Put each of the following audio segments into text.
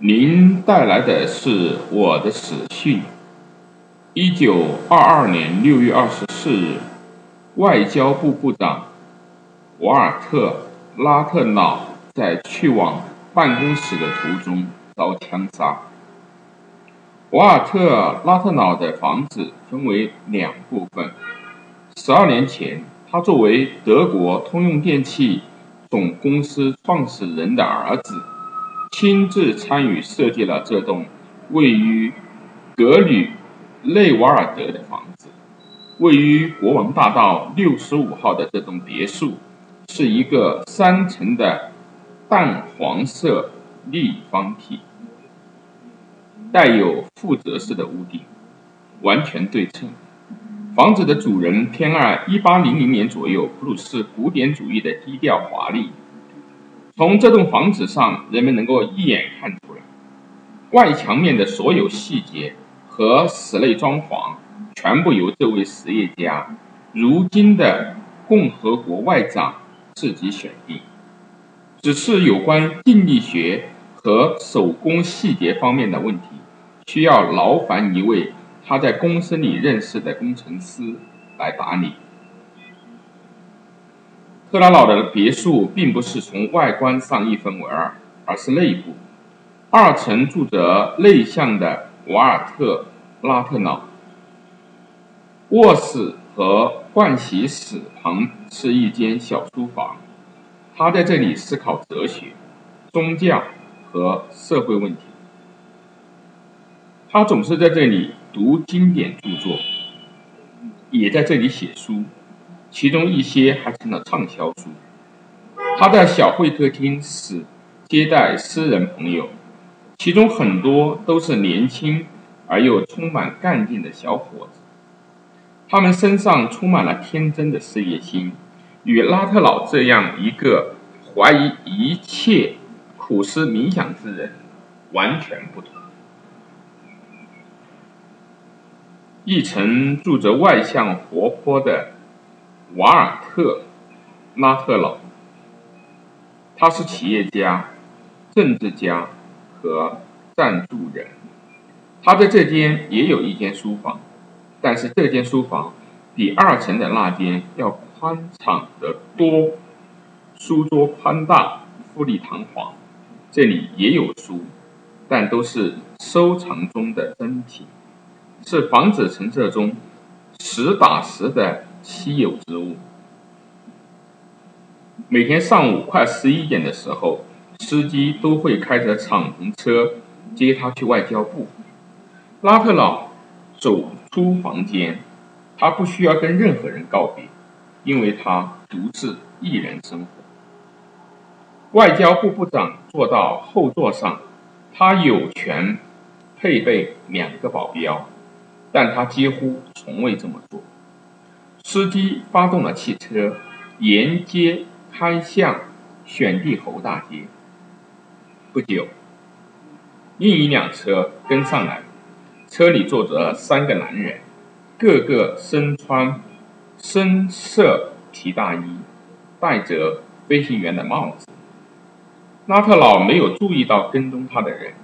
您带来的是我的死讯。一九二二年六月二十四日，外交部部长瓦尔特·拉特瑙在去往办公室的途中遭枪杀。瓦尔特·拉特瑙的房子分为两部分。十二年前，他作为德国通用电气总公司创始人的儿子。亲自参与设计了这栋位于格吕内瓦尔德的房子。位于国王大道六十五号的这栋别墅，是一个三层的淡黄色立方体，带有负责式的屋顶，完全对称。房子的主人偏爱一八零零年左右普鲁士古典主义的低调华丽。从这栋房子上，人们能够一眼看出来，外墙面的所有细节和室内装潢全部由这位实业家，如今的共和国外长自己选定。只是有关定力学和手工细节方面的问题，需要劳烦一位他在公司里认识的工程师来打理。特拉老的别墅并不是从外观上一分为二，而是内部。二层住着内向的瓦尔特·拉特瑙，卧室和盥洗室旁是一间小书房，他在这里思考哲学、宗教和社会问题。他总是在这里读经典著作，也在这里写书。其中一些还成了畅销书。他在小会客厅是接待私人朋友，其中很多都是年轻而又充满干劲的小伙子。他们身上充满了天真的事业心，与拉特老这样一个怀疑一切、苦思冥想之人完全不同。一层住着外向活泼的。瓦尔特·拉特劳，他是企业家、政治家和赞助人。他在这间也有一间书房，但是这间书房比二层的那间要宽敞得多。书桌宽大，富丽堂皇。这里也有书，但都是收藏中的珍品，是房子陈设中实打实的。稀有之物。每天上午快十一点的时候，司机都会开着敞篷车接他去外交部。拉特老走出房间，他不需要跟任何人告别，因为他独自一人生活。外交部部长坐到后座上，他有权配备两个保镖，但他几乎从未这么做。司机发动了汽车，沿街开向选帝侯大街。不久，另一辆车跟上来，车里坐着三个男人，个个身穿深色皮大衣，戴着飞行员的帽子。拉特老没有注意到跟踪他的人。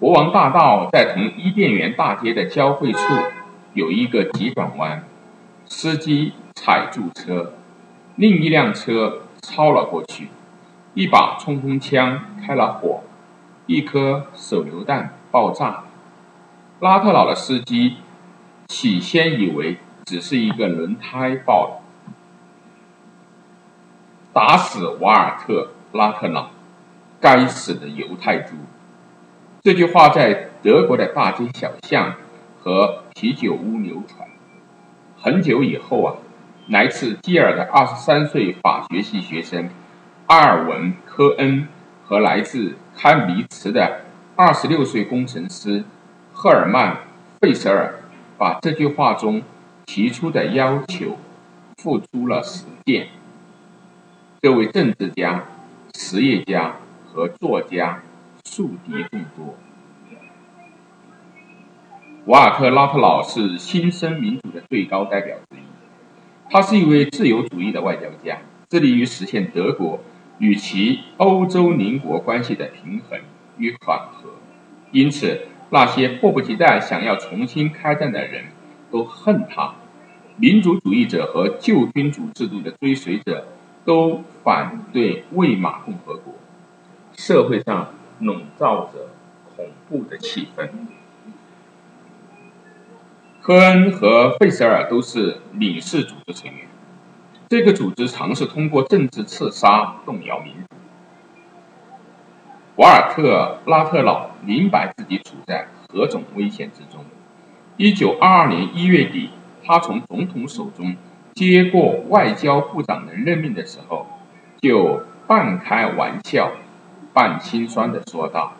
国王大道在同伊甸园大街的交汇处有一个急转弯。司机踩住车，另一辆车超了过去，一把冲锋枪开了火，一颗手榴弹爆炸。拉特老的司机起先以为只是一个轮胎爆了，打死瓦尔特拉特瑙，该死的犹太猪！这句话在德国的大街小巷和啤酒屋流传。很久以后啊，来自基尔的二十三岁法学系学生阿尔文·科恩和来自堪比茨的二十六岁工程师赫尔曼·费舍尔，把这句话中提出的要求付诸了实践。这位政治家、实业家和作家树敌众多。瓦尔特·拉特劳是新生民主的最高代表之一。他是一位自由主义的外交家，致力于实现德国与其欧洲邻国关系的平衡与缓和，因此那些迫不及待想要重新开战的人都恨他。民主主义者和旧君主制度的追随者都反对魏玛共和国，社会上笼罩着恐怖的气氛。科恩和费舍尔都是领事组织成员，这个组织尝试通过政治刺杀动摇民主。瓦尔特拉特劳明白自己处在何种危险之中。一九二二年一月底。他从总统手中接过外交部长的任命的时候，就半开玩笑、半心酸的说道：“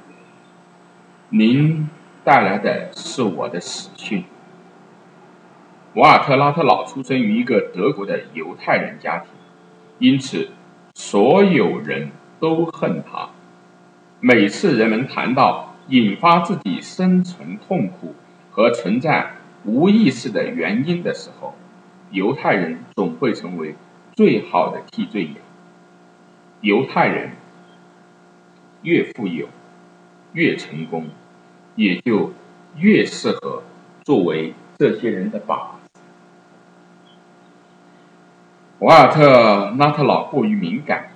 您带来的是我的死讯。”瓦尔特拉特老出生于一个德国的犹太人家庭，因此所有人都恨他。每次人们谈到引发自己生存痛苦和存在。无意识的原因的时候，犹太人总会成为最好的替罪羊。犹太人越富有、越成功，也就越适合作为这些人的靶子。瓦尔特拉特劳过于敏感，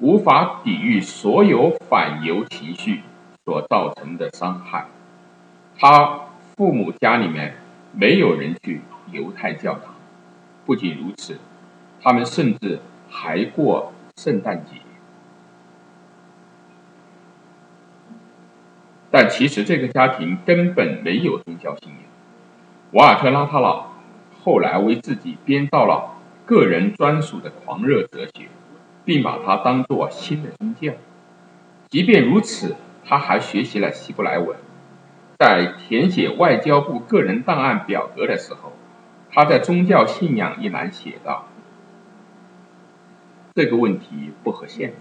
无法抵御所有反犹情绪所造成的伤害。他父母家里面。没有人去犹太教堂。不仅如此，他们甚至还过圣诞节。但其实这个家庭根本没有宗教信仰。瓦尔特拉特劳后来为自己编造了个人专属的狂热哲学，并把它当作新的宗教。即便如此，他还学习了希伯来文。在填写外交部个人档案表格的时候，他在宗教信仰一栏写道：“这个问题不合宪法。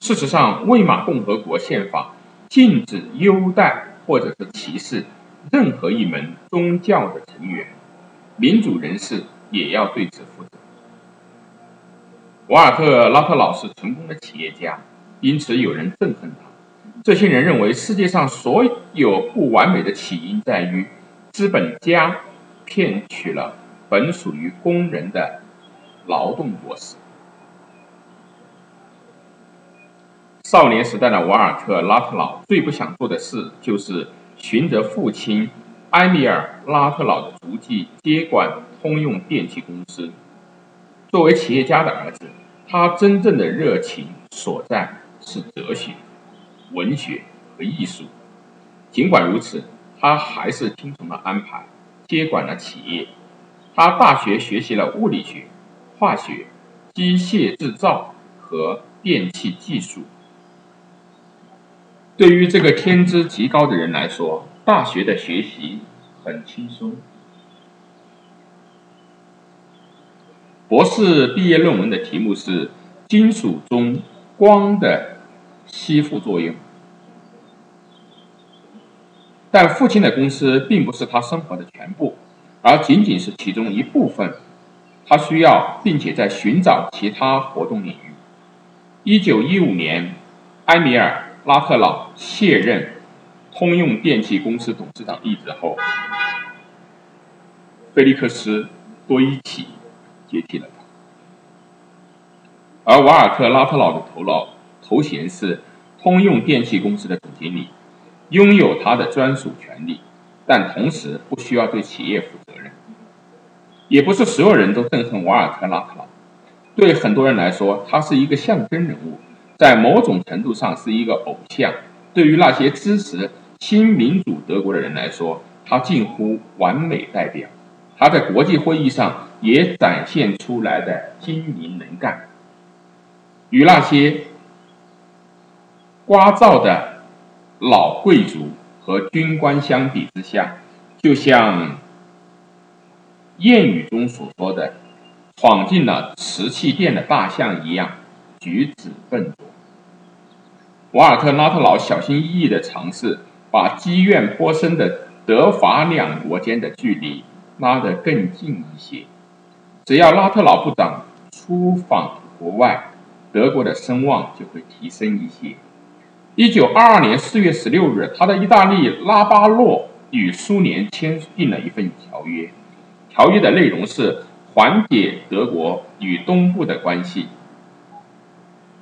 事实上，魏玛共和国宪法禁止优待或者是歧视任何一门宗教的成员，民主人士也要对此负责。”瓦尔特拉特老是成功的企业家，因此有人憎恨他。这些人认为，世界上所有不完美的起因在于资本家骗取了本属于工人的劳动果实。少年时代的瓦尔特拉特劳最不想做的事，就是循着父亲埃米尔拉特劳的足迹接管通用电气公司。作为企业家的儿子，他真正的热情所在是哲学。文学和艺术。尽管如此，他还是听从了安排，接管了企业。他大学学习了物理学、化学、机械制造和电气技术。对于这个天资极高的人来说，大学的学习很轻松。博士毕业论文的题目是“金属中光的”。吸附作用，但父亲的公司并不是他生活的全部，而仅仅是其中一部分。他需要并且在寻找其他活动领域。一九一五年，埃米尔·拉特朗卸任通用电气公司董事长一职后，菲利克斯·多伊奇接替了他，而瓦尔特·拉特劳的头脑。头衔是通用电气公司的总经理，拥有他的专属权利，但同时不需要对企业负责任。也不是所有人都憎恨瓦尔特拉特劳，对很多人来说，他是一个象征人物，在某种程度上是一个偶像。对于那些支持新民主德国的人来说，他近乎完美代表。他在国际会议上也展现出来的精明能干，与那些。聒噪的老贵族和军官相比之下，就像谚语中所说的“闯进了瓷器店的大象一样，举止笨拙”。瓦尔特拉特劳小心翼翼的尝试把积怨颇深的德法两国间的距离拉得更近一些。只要拉特劳部长出访国外，德国的声望就会提升一些。一九二二年四月十六日，他的意大利拉巴洛与苏联签订了一份条约。条约的内容是缓解德国与东部的关系。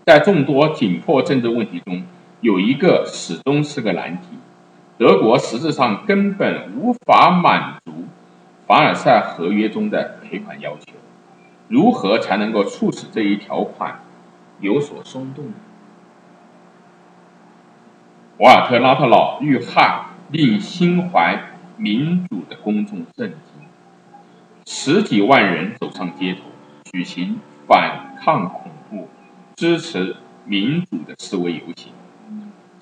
在众多紧迫政治问题中，有一个始终是个难题：德国实质上根本无法满足凡尔赛合约中的赔款要求。如何才能够促使这一条款有所松动呢？瓦尔特·拉特劳遇害，令心怀民主的公众震惊。十几万人走上街头，举行反抗恐怖、支持民主的示威游行。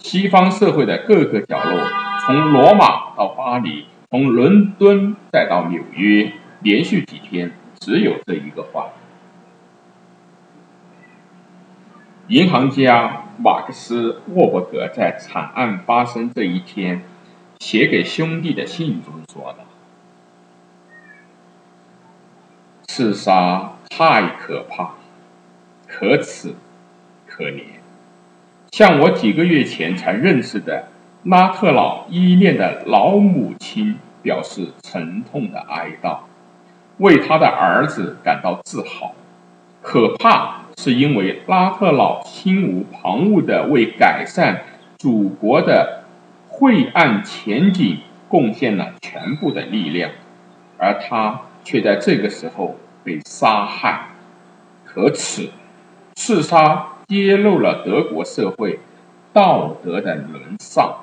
西方社会的各个角落，从罗马到巴黎，从伦敦再到纽约，连续几天。只有这一个话。银行家马克思·沃伯格在惨案发生这一天写给兄弟的信中说道：“刺杀太可怕，可耻，可怜。像我几个月前才认识的拉特老依恋的老母亲，表示沉痛的哀悼。”为他的儿子感到自豪，可怕是因为拉特老心无旁骛的为改善祖国的晦暗前景贡献了全部的力量，而他却在这个时候被杀害，可耻！刺杀揭露了德国社会道德的沦丧，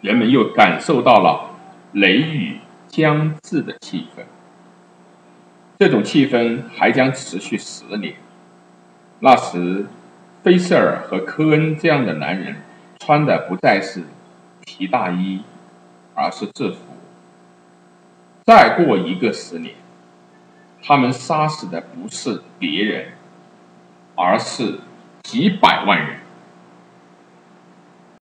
人们又感受到了雷雨将至的气氛。这种气氛还将持续十年。那时，菲舍尔和科恩这样的男人穿的不再是皮大衣，而是制服。再过一个十年，他们杀死的不是别人，而是几百万人。